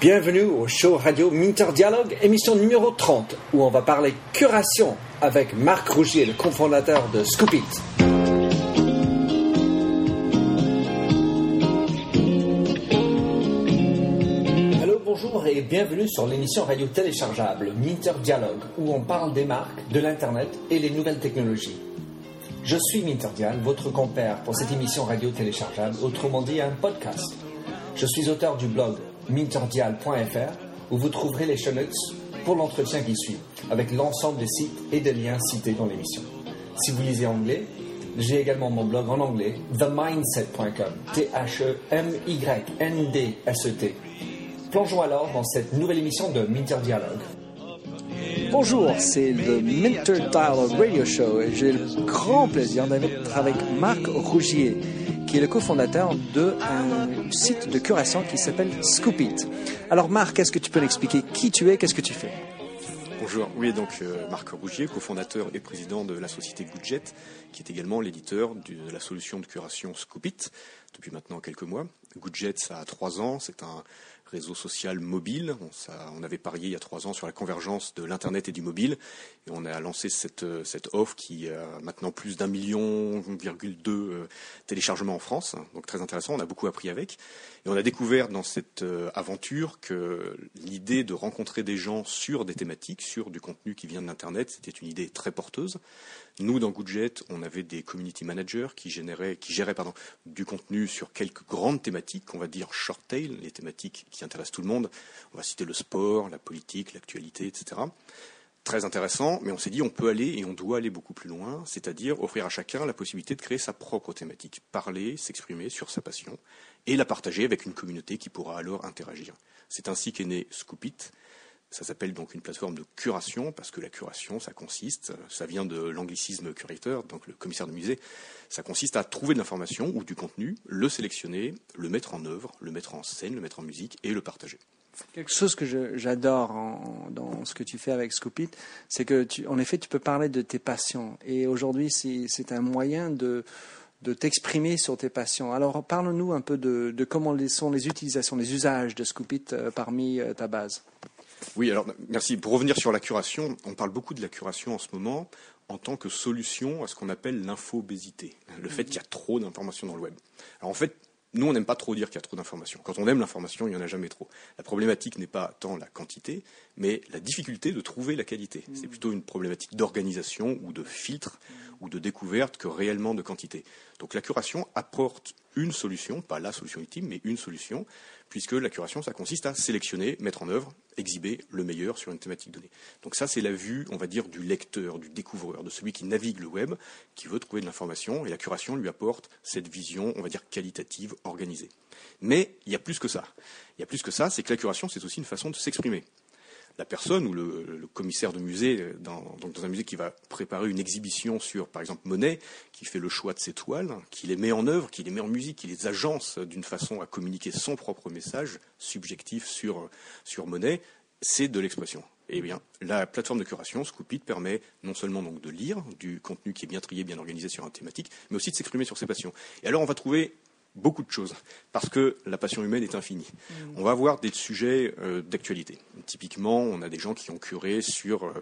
Bienvenue au show radio Minter Dialogue, émission numéro 30, où on va parler curation avec Marc Rougier, le cofondateur de Scoopit. Allô, bonjour et bienvenue sur l'émission radio téléchargeable Minter Dialogue, où on parle des marques, de l'Internet et les nouvelles technologies. Je suis Minterdial, votre compère pour cette émission radio téléchargeable, autrement dit un podcast. Je suis auteur du blog minterdial.fr où vous trouverez les show pour l'entretien qui suit, avec l'ensemble des sites et des liens cités dans l'émission. Si vous lisez anglais, j'ai également mon blog en anglais, themindset.com, T-H-E-M-Y-N-D-S-E-T. Plongeons alors dans cette nouvelle émission de Minter Dialogue. Bonjour, c'est le Minter Dialogue Radio Show et j'ai le grand plaisir d'être avec Marc Rougier, qui est le cofondateur d'un site de curation qui s'appelle Scoopit. Alors Marc, est-ce que tu peux m'expliquer qui tu es, qu'est-ce que tu fais? Bonjour, oui, donc euh, Marc Rougier, cofondateur et président de la société Goodjet, qui est également l'éditeur de la solution de curation Scoopit depuis maintenant quelques mois. Goodjet, ça a trois ans, c'est un réseau social mobile. On, avait parié il y a trois ans sur la convergence de l'Internet et du mobile. Et on a lancé cette, cette offre qui a maintenant plus d'un million, virgule deux euh, téléchargements en France. Donc très intéressant, on a beaucoup appris avec. Et on a découvert dans cette euh, aventure que l'idée de rencontrer des gens sur des thématiques, sur du contenu qui vient de l'Internet, c'était une idée très porteuse. Nous, dans Goodjet, on avait des community managers qui, géraient du contenu sur quelques grandes thématiques, qu'on va dire short tail, les thématiques qui intéressent tout le monde. On va citer le sport, la politique, l'actualité, etc. Très intéressant, mais on s'est dit on peut aller et on doit aller beaucoup plus loin, c'est-à-dire offrir à chacun la possibilité de créer sa propre thématique, parler, s'exprimer sur sa passion et la partager avec une communauté qui pourra alors interagir. C'est ainsi qu'est né Scoopit, ça s'appelle donc une plateforme de curation, parce que la curation, ça consiste, ça vient de l'anglicisme curateur, donc le commissaire de musée, ça consiste à trouver de l'information ou du contenu, le sélectionner, le mettre en œuvre, le mettre en scène, le mettre en musique et le partager. Quelque chose que j'adore dans ce que tu fais avec Scoopit, c'est que, en effet, tu peux parler de tes passions. Et aujourd'hui, c'est un moyen de, t'exprimer sur tes passions. Alors, parle-nous un peu de, de, comment sont les utilisations, les usages de Scoopit euh, parmi euh, ta base. Oui, alors merci. Pour revenir sur la curation, on parle beaucoup de la curation en ce moment en tant que solution à ce qu'on appelle l'infobésité, le fait qu'il y a trop d'informations dans le web. Alors en fait, nous, on n'aime pas trop dire qu'il y a trop d'informations. Quand on aime l'information, il n'y en a jamais trop. La problématique n'est pas tant la quantité, mais la difficulté de trouver la qualité. C'est plutôt une problématique d'organisation ou de filtre ou de découverte que réellement de quantité. Donc la curation apporte une solution, pas la solution ultime, mais une solution, puisque la curation, ça consiste à sélectionner, mettre en œuvre, exhiber le meilleur sur une thématique donnée. Donc ça, c'est la vue, on va dire, du lecteur, du découvreur, de celui qui navigue le web, qui veut trouver de l'information, et la curation lui apporte cette vision, on va dire, qualitative, organisée. Mais il y a plus que ça. Il y a plus que ça, c'est que la curation, c'est aussi une façon de s'exprimer la personne ou le, commissaire de musée, euh, dans, un musée qui va préparer une exhibition sur, par exemple, Monet, qui fait le choix de ses toiles, qui les met en œuvre, qui les met en musique, qui les agence d'une façon à communiquer son propre message subjectif sur, sur Monet, c'est de l'expression. Eh bien, la plateforme de curation, Scoopit, permet non seulement de lire du contenu qui est bien trié, bien organisé sur une thématique, mais aussi de s'exprimer sur ses passions. Et alors, on va trouver beaucoup de choses, parce que la passion humaine est infinie. Mm. On va avoir des sujets euh, d'actualité. Typiquement, on a des gens qui ont curé sur euh,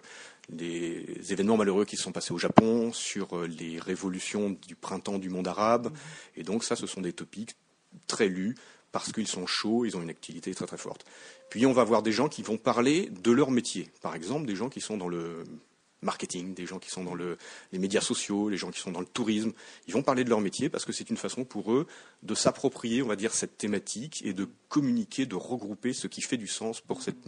les événements malheureux qui se sont passés au Japon, sur euh, les révolutions du printemps du monde arabe, mm. et donc ça, ce sont des topics très lus, parce qu'ils sont chauds, ils ont une activité très très forte. Puis on va avoir des gens qui vont parler de leur métier. Par exemple, des gens qui sont dans le marketing, des gens qui sont dans les médias sociaux, les gens qui sont dans le tourisme. Ils vont parler de leur métier parce que c'est une façon pour eux de s'approprier, on va dire, cette thématique et de communiquer, de regrouper ce qui fait du sens pour cette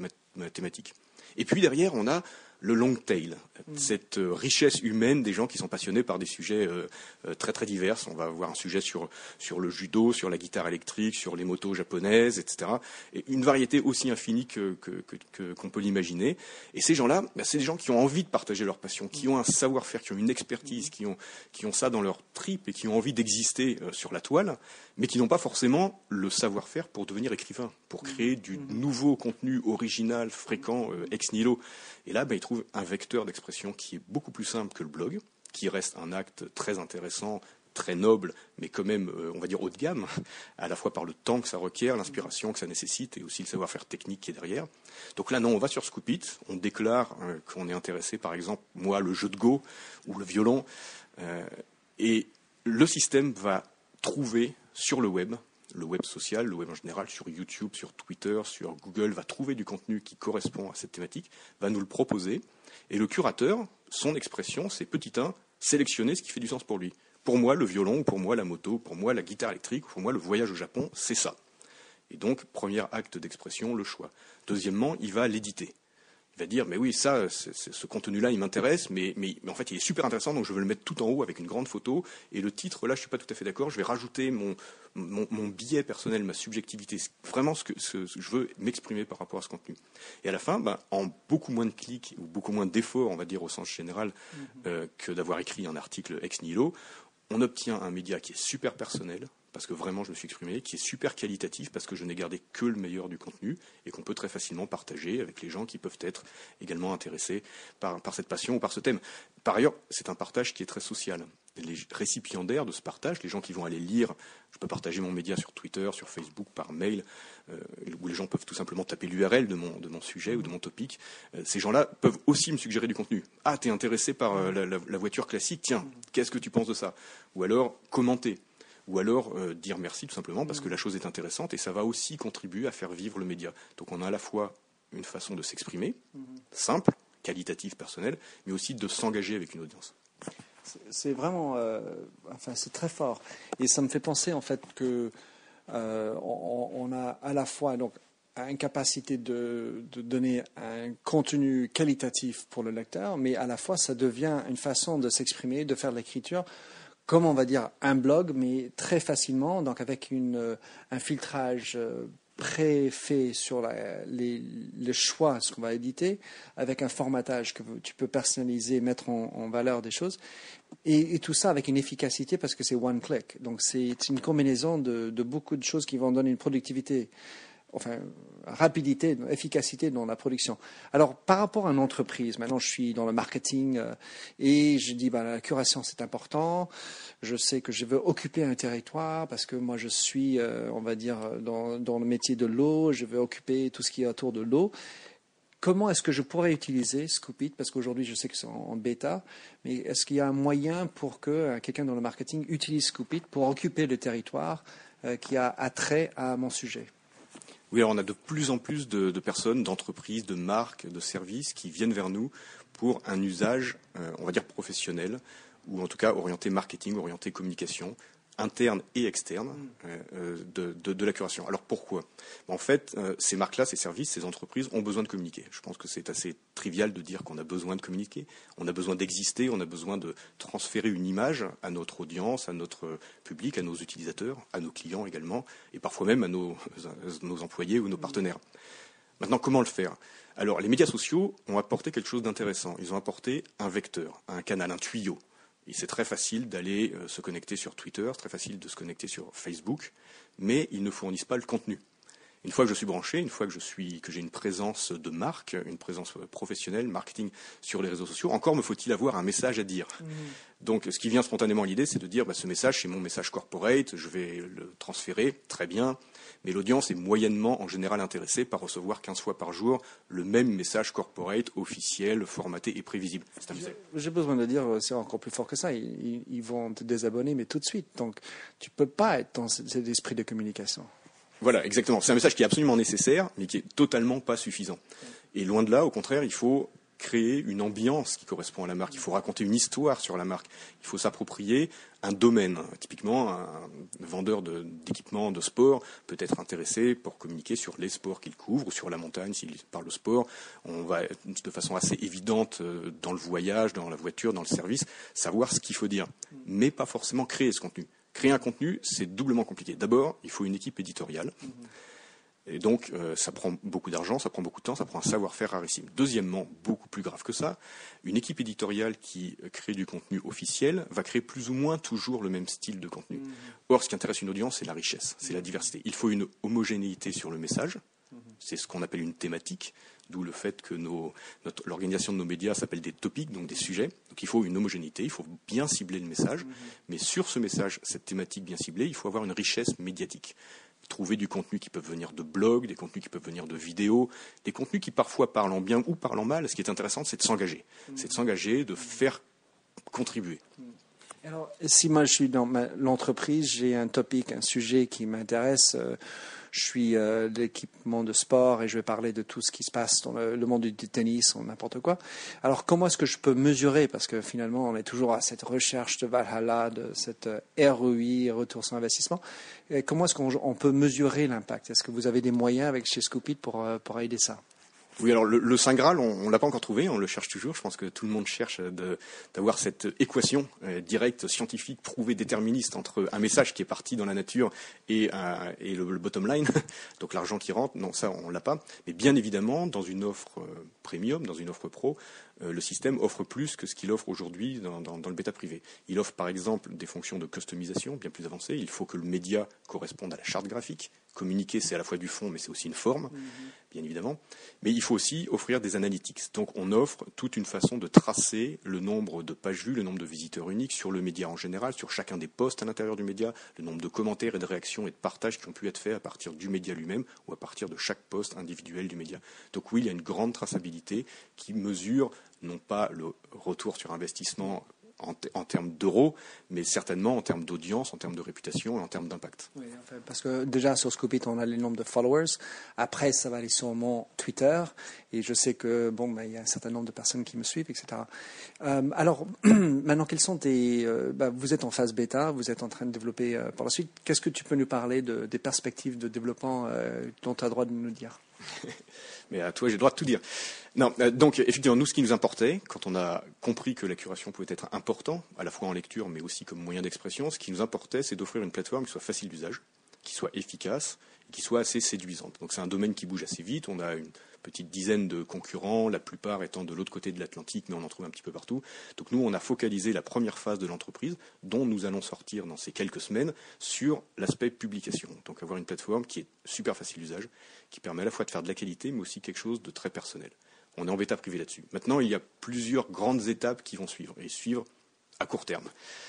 thématique. Et puis derrière, on a le long tail, mm. cette euh, richesse humaine des gens qui sont passionnés par des sujets euh, euh, très très divers. On va avoir un sujet sur, sur le judo, sur la guitare électrique, sur les motos japonaises, etc. Et une variété aussi infinie qu'on que, que, peut l'imaginer. Et ces gens-là, bah, c'est des gens qui ont envie de partager leur passion, qui ont un savoir-faire, qui ont une expertise, qui ont, qui ont ça dans leur trip et qui ont envie d'exister sur la toile, mais qui n'ont pas forcément le savoir-faire pour devenir écrivain, pour créer du mm. nouveau contenu original, fréquent, ex nihilo. Et là, bah, ils trouvent un vecteur d'expression qui est beaucoup plus simple que le blog, qui reste un acte très intéressant, très noble, mais quand même, euh, on va dire, haut de gamme, à la fois par le temps que ça requiert, l'inspiration que ça nécessite et aussi le savoir-faire technique qui est derrière. Donc là, non, on va sur Scoopit, on déclare euh, qu'on est intéressé, par exemple, moi, le jeu de Go ou le violon, euh, et le système va trouver sur le web, le web social, le web en général, sur YouTube, sur Twitter, sur Google, va trouver du contenu qui correspond à cette thématique, va nous le proposer, et le curateur, son expression, c'est petit 1, sélectionner ce qui fait du sens pour lui. Pour moi, le violon, ou pour moi, la moto, pour moi, la guitare électrique, ou pour moi, le voyage au Japon, c'est ça. Et donc, premier acte d'expression, le choix. Deuxièmement, il va l'éditer va dire mais oui ça ce contenu-là il m'intéresse mais, mais, en fait il est super intéressant donc je veux le mettre tout en haut avec une grande photo et le titre là je suis pas tout à fait d'accord je vais rajouter mon, mon, billet personnel ma subjectivité vraiment ce que je veux m'exprimer par rapport à ce contenu et à la fin ben, en beaucoup moins de clics ou beaucoup moins d'efforts on va dire au sens général mm-hmm. euh, que d'avoir écrit un article ex nihilo on obtient un média qui est super personnel parce que vraiment je me suis exprimé, qui est super qualitatif parce que je n'ai gardé que le meilleur du contenu et qu'on peut très facilement partager avec les gens qui peuvent être également intéressés par, cette passion ou par ce thème. Par ailleurs, c'est un partage qui est très social. Les récipiendaires de ce partage, les gens qui vont aller lire, je peux partager mon média sur Twitter, sur Facebook, par mail, euh, où les gens peuvent tout simplement taper l'URL de mon, de mon sujet ou de mon topic. Euh, ces gens-là peuvent aussi me suggérer du contenu. Ah, t'es intéressé par euh, la voiture classique? Tiens, qu'est-ce que tu penses de ça? Ou alors commenter ou alors dire merci tout simplement parce que la chose est intéressante et ça va aussi contribuer à faire vivre le média. Donc on a à la fois une façon de s'exprimer, simple, qualitative, personnelle, mais aussi de s'engager avec une audience. C'est vraiment, euh, enfin c'est très fort. Et ça me fait penser en fait que euh, on, a à la fois donc une capacité de, de, donner un contenu qualitatif pour le lecteur, mais à la fois ça devient une façon de s'exprimer, de faire l'écriture comme on va dire un blog, mais très facilement, donc avec une, euh, un filtrage préfait sur les, le choix, ce qu'on va éditer, avec un formatage que tu peux personnaliser, mettre en, valeur des choses, et, tout ça avec une efficacité parce que c'est one click. Donc c'est une combinaison de, de, beaucoup de choses qui vont donner une productivité enfin, rapidité, efficacité dans la production. Alors, par rapport à une entreprise, maintenant je suis dans le marketing euh, et je dis, ben, la curation c'est important. Je sais que je veux occuper un territoire parce que moi je suis, euh, on va dire, dans, le métier de l'eau, je veux occuper tout ce qui est autour de l'eau. Comment est-ce que je pourrais utiliser Scoopit? Parce qu'aujourd'hui, je sais que c'est en, bêta, mais est-ce qu'il y a un moyen pour que euh, quelqu'un dans le marketing utilise Scoopit pour occuper le territoire qui a attrait à mon sujet? Oui, alors on a de plus en plus de, personnes, d'entreprises, de marques, de services qui viennent vers nous pour un usage, euh, on va dire professionnel, ou en tout cas orienté marketing, orienté communication, interne et externe euh, euh, de, la curation. Alors pourquoi? En fait, euh, ces marques-là, ces services, ces entreprises ont besoin de communiquer. Je pense que c'est assez trivial de dire qu'on a besoin de communiquer. On a besoin d'exister, on a besoin de transférer une image à notre audience, à notre public, à nos utilisateurs, à nos clients également, et parfois même à nos, nos employés ou nos partenaires. Maintenant, comment le faire? Alors, les médias sociaux ont apporté quelque chose d'intéressant. Ils ont apporté un vecteur, un canal, un tuyau c'est très facile d'aller euh, se connecter sur Twitter, très facile de se connecter sur Facebook, mais ils ne fournissent pas le contenu. Une fois que je suis branché, une fois que je suis, que j'ai une présence de marque, une présence professionnelle, marketing sur les réseaux sociaux, encore me faut-il avoir un message à dire. Mmh. Donc, ce qui vient spontanément à l'idée, c'est de dire, bah, ce message, c'est mon message corporate, je vais le transférer, très bien mais l'audience est moyennement en général intéressée par recevoir 15 fois par jour le même message corporate, officiel, formaté et prévisible. J'ai besoin de dire, c'est encore plus fort que ça. Ils, vont te désabonner, mais tout de suite. Donc, tu ne peux pas être dans cet esprit de communication. Voilà, exactement. C'est un message qui est absolument nécessaire, mais qui est totalement pas suffisant. Et loin de là, au contraire, il faut créer une ambiance qui correspond à la marque. Il faut raconter une histoire sur la marque. Il faut s'approprier un domaine. Typiquement, un vendeur d'équipements de, sport peut être intéressé pour communiquer sur les sports qu'il couvre ou sur la montagne s'il parle de sport. On va de façon assez évidente euh, dans le voyage, dans la voiture, dans le service, savoir ce qu'il faut dire, mais pas forcément créer ce contenu. Créer un contenu, c'est doublement compliqué. D'abord, il faut une équipe éditoriale. Et donc, euh, ça prend beaucoup d'argent, ça prend beaucoup de temps, ça prend un savoir-faire rarissime. Deuxièmement, beaucoup plus grave que ça, une équipe éditoriale qui crée du contenu officiel va créer plus ou moins toujours le même style de contenu. Mmh. Or, ce qui intéresse une audience, c'est la richesse, c'est la diversité. Il faut une homogénéité sur le message, mmh. c'est ce qu'on appelle une thématique. D'où le fait que l'organisation de nos médias s'appelle des topics, donc des sujets. Donc il faut une homogénéité, il faut bien cibler le message, mhm. mais sur ce message, cette thématique bien ciblée, il faut avoir une richesse médiatique trouver du contenu qui peut venir de blogs, des contenus qui peuvent venir de vidéos, des contenus qui parfois parlent en bien ou parlent en mal. Ce qui est intéressant, c'est de s'engager. Mhm. C'est de s'engager, de faire contribuer. Mhm. Alors, si moi je suis dans l'entreprise, j'ai un topic, un sujet qui m'intéresse. Euh, je suis euh, l'équipement de sport et je vais parler de tout ce qui se passe dans le, monde du, tennis ou n'importe quoi. Alors comment est-ce que je peux mesurer? Parce que finalement, on est toujours à cette recherche de Valhalla, de cette euh, ROI, retour sur investissement. Comment est-ce qu'on peut mesurer l'impact? Est-ce que vous avez des moyens avec chez Scoopit pour, pour aider ça? Oui, alors le, Saint Graal, on, ne l'a pas encore trouvé, on le cherche toujours. Je pense que tout le monde cherche d'avoir cette équation euh, directe, scientifique, prouvée, déterministe entre un message qui est parti dans la nature et, euh, le, bottom line, donc l'argent qui rentre. Non, ça, on l'a pas. Mais bien évidemment, dans une offre euh, premium, dans une offre pro, le système offre plus que ce qu'il offre aujourd'hui dans, le bêta privé. Il offre par exemple des fonctions de customisation bien plus avancées. Il faut que le média corresponde à la charte graphique. Communiquer, c'est à la fois du fond, mais c'est aussi une forme. Mhm bien évidemment, mais il faut aussi offrir des analytics. Donc on offre toute une façon de tracer le nombre de pages vues, le nombre de visiteurs uniques sur le média en général, sur chacun des posts à l'intérieur du média, le nombre de commentaires et de réactions et de partages qui ont pu être faits à partir du média lui-même ou à partir de chaque poste individuel du média. Donc oui, il y a une grande traçabilité qui mesure non pas le retour sur investissement en, termes d'euros, mais certainement en termes d'audience, en termes de réputation et en termes d'impact. Oui, parce que déjà sur Scoopit, on a le nombre de followers. Après, ça va aller sur mon Twitter. Et je sais que bon, ben, il y a un certain nombre de personnes qui me suivent, etc. Euh, alors, maintenant, quels sont tes. Euh, ben, vous êtes en phase bêta, vous êtes en train de développer euh, par la suite. Qu'est-ce que tu peux nous parler de, des perspectives de développement dont tu as le droit de nous dire? mais à toi, j'ai le droit de tout dire. Non, euh, donc effectivement, nous, ce qui nous importait, quand on a compris que la curation pouvait être important, à la fois en lecture, mais aussi comme moyen d'expression, ce qui nous importait, c'est d'offrir une plateforme qui soit facile d'usage, qui soit efficace, qui soit assez séduisante. Donc c'est un domaine qui bouge assez vite. On a une petite dizaine de concurrents, la plupart étant de l'autre côté de l'Atlantique, mais on en trouve un petit peu partout. Donc nous, on a focalisé la première phase de l'entreprise, dont nous allons sortir dans ces quelques semaines, sur l'aspect publication. Donc avoir une plateforme qui est super facile d'usage, qui permet à la fois de faire de la qualité, mais aussi quelque chose de très personnel. On est en bêta privé là-dessus. Maintenant, il y a plusieurs grandes étapes qui vont suivre, et suivre à court terme.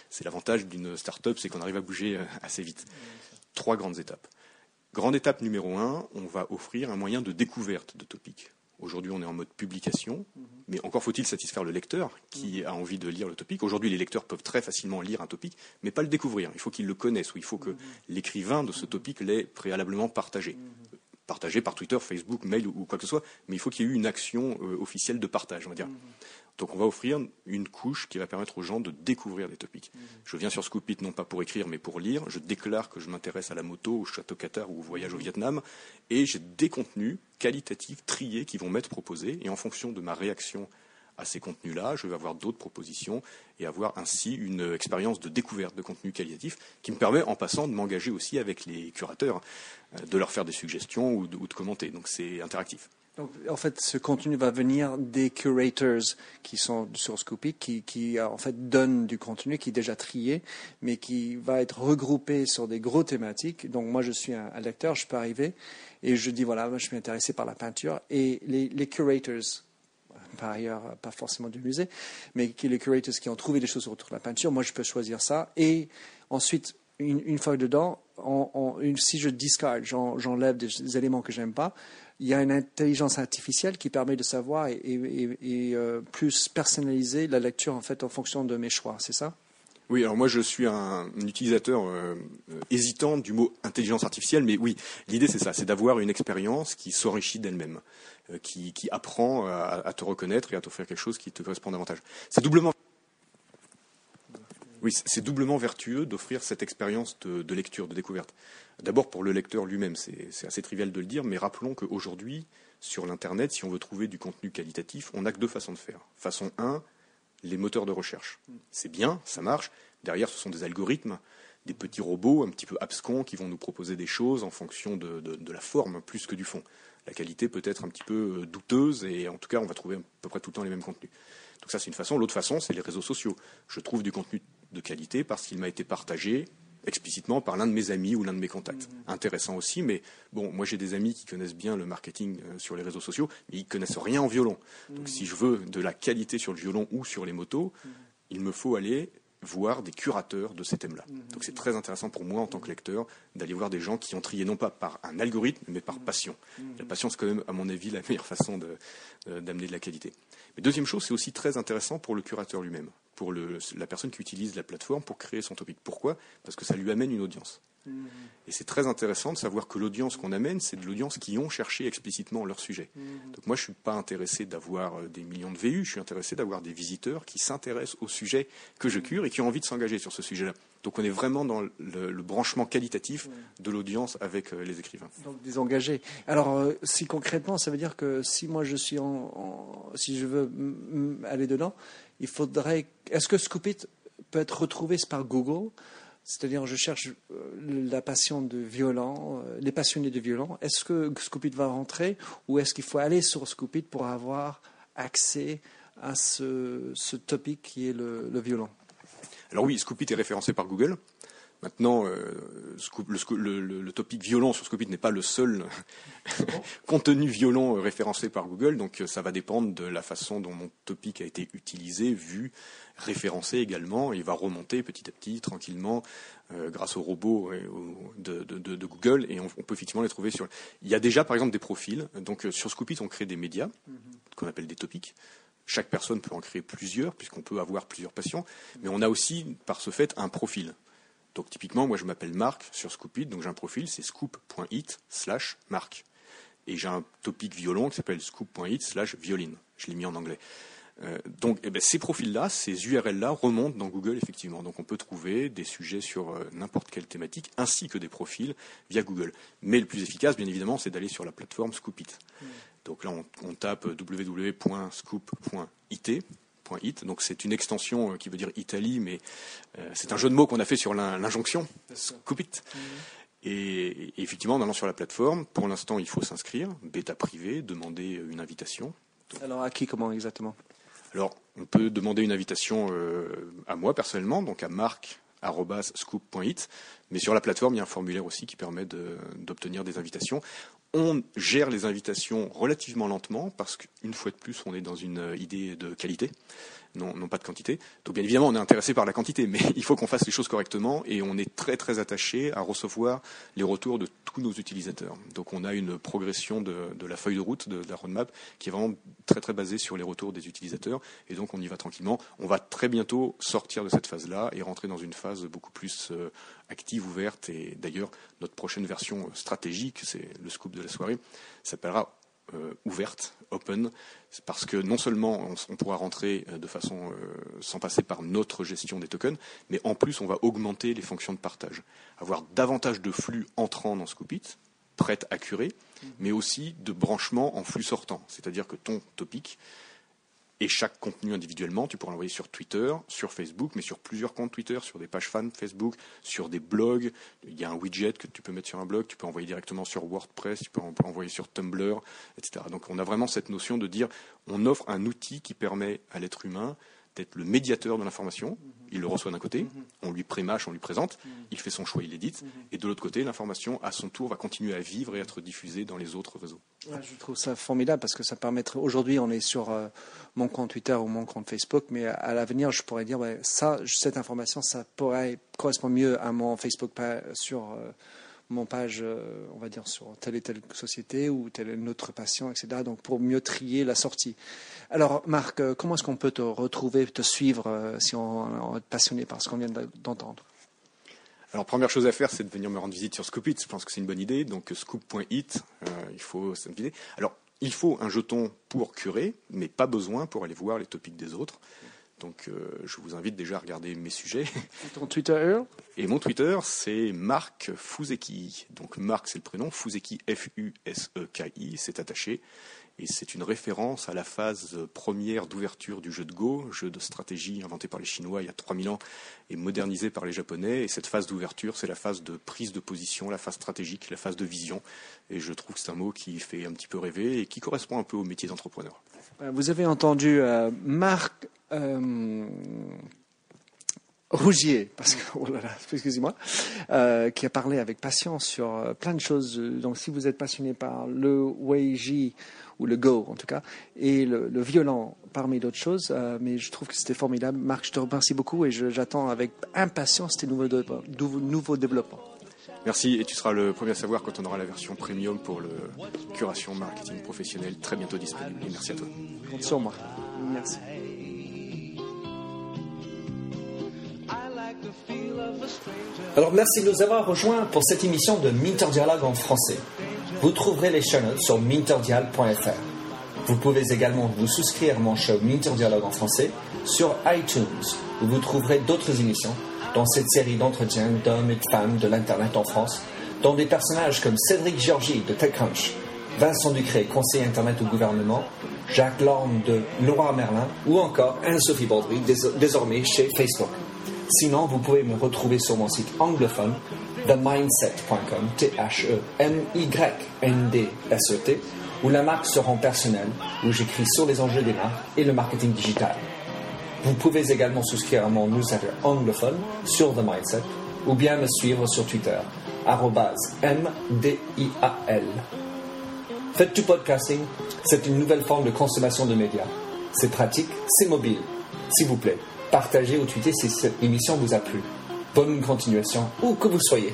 C'est l'avantage d'une start-up, c'est qu'on arrive à bouger euh, assez vite. Trois grandes étapes. Grande étape numéro un, on va offrir un moyen de découverte de topics. Aujourd'hui, on est en mode publication, mais encore faut-il satisfaire le lecteur qui a envie de lire le topic. Aujourd'hui, les lecteurs peuvent très facilement lire un topic, mais pas le découvrir. Il faut qu'ils le connaissent ou il faut que l'écrivain de ce topic l'ait préalablement partagé. Partagé par Twitter, Facebook, mail ou, quoi que ce soit, mais il faut qu'il y ait eu une action euh, officielle de partage, on va dire. Donc on va offrir une couche qui va permettre aux gens de découvrir des topics. Mhm. Je viens sur Scoopit non pas pour écrire mais pour lire. Je déclare que je m'intéresse à la moto, au château Qatar ou au voyage au mhm. Vietnam. Et j'ai des contenus qualitatifs, triés, qui vont m'être proposés. Et en fonction de ma réaction à ces contenus-là, je vais avoir d'autres propositions et avoir ainsi une expérience de découverte de contenus qualitatifs qui me permet en passant de m'engager aussi avec les curateurs, euh, de leur faire des suggestions ou de, commenter. Donc c'est interactif en fait, ce contenu va venir des curators qui sont sur Scoopy, qui, qui en fait donnent du contenu qui est déjà trié, mais qui va être regroupé sur des gros thématiques. Donc moi, je suis un, lecteur, je peux arriver et je dis voilà, moi, je suis intéressé par la peinture et les, les curators par ailleurs pas forcément du musée, mais les curators qui ont trouvé des choses autour de la peinture, moi je peux choisir ça. Et ensuite, une, une fois dedans, si je discard, j'enlève des éléments que j'aime pas, il y a une intelligence artificielle qui permet de savoir et, euh, plus personnaliser la lecture en fait en fonction de mes choix, c'est ça? Oui, alors moi je suis un, utilisateur euh, hésitant du mot intelligence artificielle, mais oui, l'idée c'est ça, c'est d'avoir une expérience qui s'enrichit d'elle-même, euh, qui, apprend à, te reconnaître et à t'offrir quelque chose qui te correspond davantage. C'est doublement oui, c'est doublement vertueux d'offrir cette expérience de, lecture, de découverte. D'abord pour le lecteur lui-même, c'est assez trivial de le dire, mais rappelons qu'aujourd'hui, sur l'Internet, si on veut trouver du contenu qualitatif, on n'a que deux façons de faire. Façon 1, les moteurs de recherche. C'est bien, ça marche. Derrière, ce sont des algorithmes, des petits robots un petit peu abscons qui vont nous proposer des choses en fonction de, de la forme plus que du fond. La qualité peut être un petit peu douteuse et en tout cas, on va trouver à peu près tout le temps les mêmes contenus. Donc ça, c'est une façon. L'autre façon, c'est les réseaux sociaux. Je trouve du contenu de qualité parce qu'il m'a été partagé explicitement par l'un de mes amis ou l'un de mes contacts. Intéressant aussi, mais bon, moi j'ai des amis qui connaissent bien le marketing euh, sur les réseaux sociaux, mais ils connaissent rien en violon. Donc si je veux de la qualité sur le violon ou sur les motos, il me faut aller voir des curateurs de ces thèmes-là. Donc c'est très intéressant pour moi en tant que lecteur d'aller voir des gens qui ont trié non pas par un algorithme, mais par passion. La passion, c'est quand même, à mon avis, la meilleure façon d'amener de la qualité. Mais deuxième chose, c'est aussi très intéressant pour le curateur lui-même pour la personne qui utilise la plateforme pour créer son topic. Pourquoi? Parce que ça lui amène une audience. Mmh. Et c'est très intéressant de savoir que l'audience qu'on amène, c'est de l'audience qui ont cherché explicitement leur sujet. Mmh. Donc moi, je ne suis pas intéressé d'avoir euh, des millions de VU, je suis intéressé d'avoir des visiteurs qui s'intéressent au sujet que je cure et qui ont envie de s'engager sur ce sujet-là. Donc on est vraiment dans le, branchement qualitatif de l'audience avec euh, les écrivains. Donc des engagés. Alors euh, si concrètement, ça veut dire que si moi je suis en si je veux aller dedans, il faudrait. Est-ce que Scoopit peut être retrouvé par Google? C'est-à-dire, je cherche euh, la passion de violon, euh, les passionnés de violon. Est-ce que Scoopit va rentrer ou est-ce qu'il faut aller sur Scoopit pour avoir accès à ce, ce topic qui est le, le violon Alors oui, Scoopit est référencé par Google. Maintenant, euh, le, topic violon sur Scoopit n'est pas le seul contenu violon référencé par Google, donc ça va dépendre de la façon dont mon topic a été utilisé, vu, référencé également, et il va remonter petit à petit, tranquillement, euh, grâce aux robots de, Google, et on, peut effectivement les trouver sur. Il y a déjà, par exemple, des profils. Donc euh, sur Scoopit, on crée des médias mm-hmm. qu'on appelle des topics. Chaque personne peut en créer plusieurs, puisqu'on peut avoir plusieurs passions, mais on a aussi, par ce fait, un profil. Donc typiquement, moi je m'appelle Marc sur Scoopit, donc j'ai un profil, c'est scoop.it slash Marc. Et j'ai un topic violon qui s'appelle scoop.it slash violine. Je l'ai mis en anglais. Euh, donc eh ben, ces profils-là, ces URL-là remontent dans Google effectivement. Donc on peut trouver des sujets sur euh, n'importe quelle thématique ainsi que des profils via Google. Mais le plus efficace, bien évidemment, c'est d'aller sur la plateforme Scoopit. Hmm. Donc là, on, on tape www.scoop.it donc c'est une extension euh, qui veut dire Italie, mais euh, c'est un jeu de mots qu'on a fait sur l'injonction, Scoopit. Mhm. Et, effectivement, en allant sur la plateforme, pour l'instant, il faut s'inscrire, bêta privé, demander euh, une invitation. Alors à qui, comment exactement? Alors, on peut demander une invitation à moi personnellement, donc à marc.scoop.it, mais sur la plateforme, il y a un formulaire aussi qui permet d'obtenir des invitations. On gère les invitations relativement lentement parce qu'une fois de plus, on est dans une euh, idée de qualité non, pas de quantité. Donc bien évidemment, on est intéressé par la quantité, mais il faut qu'on fasse les choses correctement et on est très très attaché à recevoir les retours de tous nos utilisateurs. Donc on a une progression de, la feuille de route, de, la roadmap, qui est vraiment très très basée sur les retours des utilisateurs et donc on y va tranquillement. On va très bientôt sortir de cette phase-là et rentrer dans une phase beaucoup plus euh, active, ouverte et d'ailleurs notre prochaine version stratégique, c'est le scoop de la soirée, s'appellera euh, ouverte, open, parce que non seulement on, pourra rentrer euh, de façon euh, sans passer par notre gestion des tokens, mais en plus on va augmenter les fonctions de partage, avoir davantage de flux entrant dans Scoopit, prêt à curer, mmh. mais aussi de branchement en flux sortant, c'est-à-dire que ton topic et chaque contenu individuellement, tu pourras l'envoyer sur Twitter, sur Facebook, mais sur plusieurs comptes Twitter, sur des pages fans Facebook, sur des blogs. Il y a un widget que tu peux mettre sur un blog, tu peux envoyer directement sur WordPress, tu peux envoyer sur Tumblr, etc. Donc on a vraiment cette notion de dire on offre un outil qui permet à l'être humain d'être le médiateur de l'information. Il le reçoit d'un côté, on lui prémâche, on lui présente, il fait son choix, il édite, et de l'autre côté, l'information, à son tour, va continuer à vivre et être diffusée dans les autres réseaux. je trouve ça formidable parce que ça permet. Aujourd'hui, on est sur euh, mon compte Twitter ou mon compte Facebook, mais à, l'avenir, je pourrais dire, ça, cette information, ça pourrait correspondre mieux à mon Facebook sur. Euh, mon page, euh, on va dire, sur telle et telle société ou et autre patient, etc. Donc, pour mieux trier la sortie. Alors, Marc, euh, comment est-ce qu'on peut te retrouver, te suivre euh, si on, est passionné par ce qu'on vient d'entendre? Alors, première chose à faire, c'est de venir me rendre visite sur Scoopit. Je pense que c'est une bonne idée. Donc, scoop.it, il faut s'inviter. Alors, il faut un jeton pour curer, mais pas besoin pour aller voir les topics des autres. Donc euh, je vous invite déjà à regarder mes sujets. Et ton Twitter? Et mon Twitter, c'est Marc Fuzeki. Donc Marc, c'est le prénom. Fuzeki, F-U-S-E-K-I, c'est attaché. Et c'est une référence à la phase première d'ouverture du jeu de Go, jeu de stratégie inventé par les Chinois il y a 3000 ans et modernisé par les Japonais. Et cette phase d'ouverture, c'est la phase de prise de position, la phase stratégique, la phase de vision. Et je trouve que c'est un mot qui fait un petit peu rêver et qui correspond un peu au métier d'entrepreneur. Vous avez entendu euh, Marc euh, Rougier, parce que, oh là là, excusez-moi, euh, qui a parlé avec patience sur euh, plein de choses. Donc, si vous êtes passionné par le Weiji ou le Go, en tout cas, et le, violent parmi d'autres choses, euh, mais je trouve que c'était formidable. Marc, je te remercie beaucoup et j'attends avec impatience tes nouveaux, nouveaux développements. Merci et tu seras le premier à savoir quand on aura la version premium pour le curation marketing professionnel très bientôt disponible. Et merci à toi. Compte sur moi. Merci. Alors merci de nous avoir rejoints pour cette émission de Minter Dialogue en français. Vous trouverez les show notes sur minterdial.fr. Vous pouvez également vous souscrire à mon show Minter Dialogue en français sur iTunes, où vous trouverez d'autres émissions dans cette série d'entretiens d'hommes et de femmes de l'Internet en France, dont des personnages comme Cédric Georgie de TechCrunch, Vincent Ducré, conseiller Internet au gouvernement, Jacques Lorne de Laurent Merlin ou encore Anne-Sophie Baudry, désormais chez Facebook. Sinon, vous pouvez me retrouver sur mon site anglophone, themindset.com, T-H-E-M-Y-N-D-S-E-T, où la marque se rend personnelle, où j'écris sur les enjeux des marques et le marketing digital. Vous pouvez également souscrire à mon newsletter anglophone sur The Mindset, ou bien me suivre sur Twitter, M-D-I-A-L. Faites du podcasting, c'est une nouvelle forme de consommation de médias. C'est pratique, c'est mobile. S'il vous plaît, partagez ou tweetez si cette émission vous a plu. Bonne continuation, où que vous soyez.